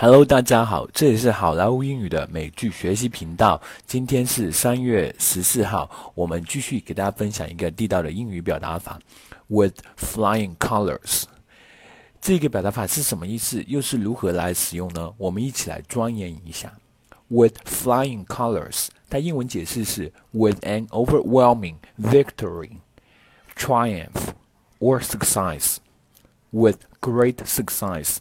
Hello，大家好，这里是好莱坞英语的美剧学习频道。今天是三月十四号，我们继续给大家分享一个地道的英语表达法，with flying colors。这个表达法是什么意思？又是如何来使用呢？我们一起来钻研一下。With flying colors，它英文解释是 with an overwhelming victory, triumph or success, with great success。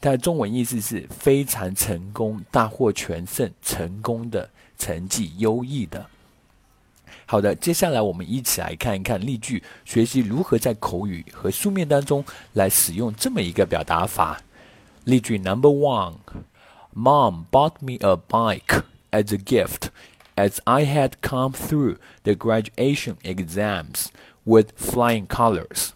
它的中文意思是非常成功、大获全胜、成功的成绩、优异的。好的，接下来我们一起来看一看例句，学习如何在口语和书面当中来使用这么一个表达法。例句 Number one：Mom bought me a bike as a gift as I had come through the graduation exams with flying colors。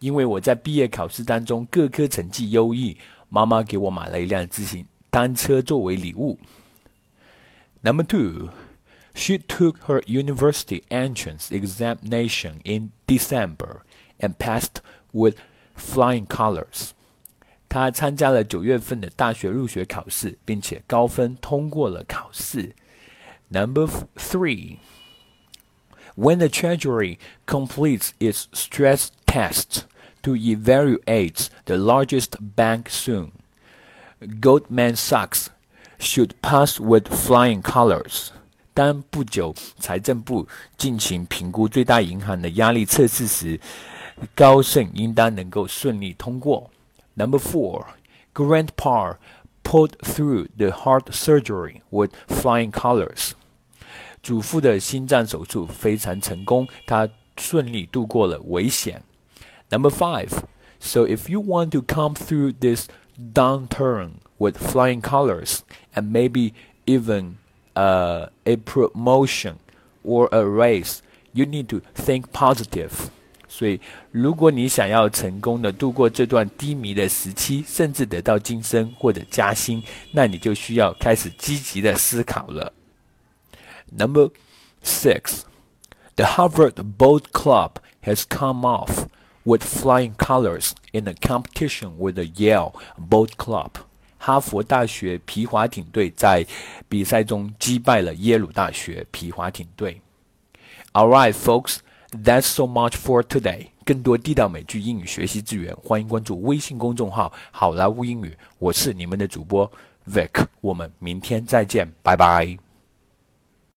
因为我在毕业考试当中各科成绩优异。妈妈给我买了一辆自行单车作为礼物。Number two, she took her university entrance examination in December and passed with flying colors. 她参加了九月份的大学入学考试，并且高分通过了考试。Number three, when the Treasury completes its stress tests to evaluate the largest bank soon. Goldman Sachs should pass with flying colors. 但不久，财政部进行评估最大银行的压力测试时，高盛应当能够顺利通过。Number four, Grandpa pulled through the heart surgery with flying colors. 祖父的心脏手术非常成功，他顺利度过了危险。Number five. So if you want to come through this downturn with flying colors and maybe even uh, a promotion or a raise, you need to think positive. 所以，如果你想要成功的度过这段低迷的时期，甚至得到晋升或者加薪，那你就需要开始积极的思考了。Number six, the Harvard Boat Club has come off with flying colors in a competition with the Yale Boat Club。哈佛大学皮划艇队在比赛中击败了耶鲁大学皮划艇队。All right, folks, that's so much for today. 更多地道美剧英语学习资源，欢迎关注微信公众号“好莱坞英语”。我是你们的主播 Vic，我们明天再见，拜拜。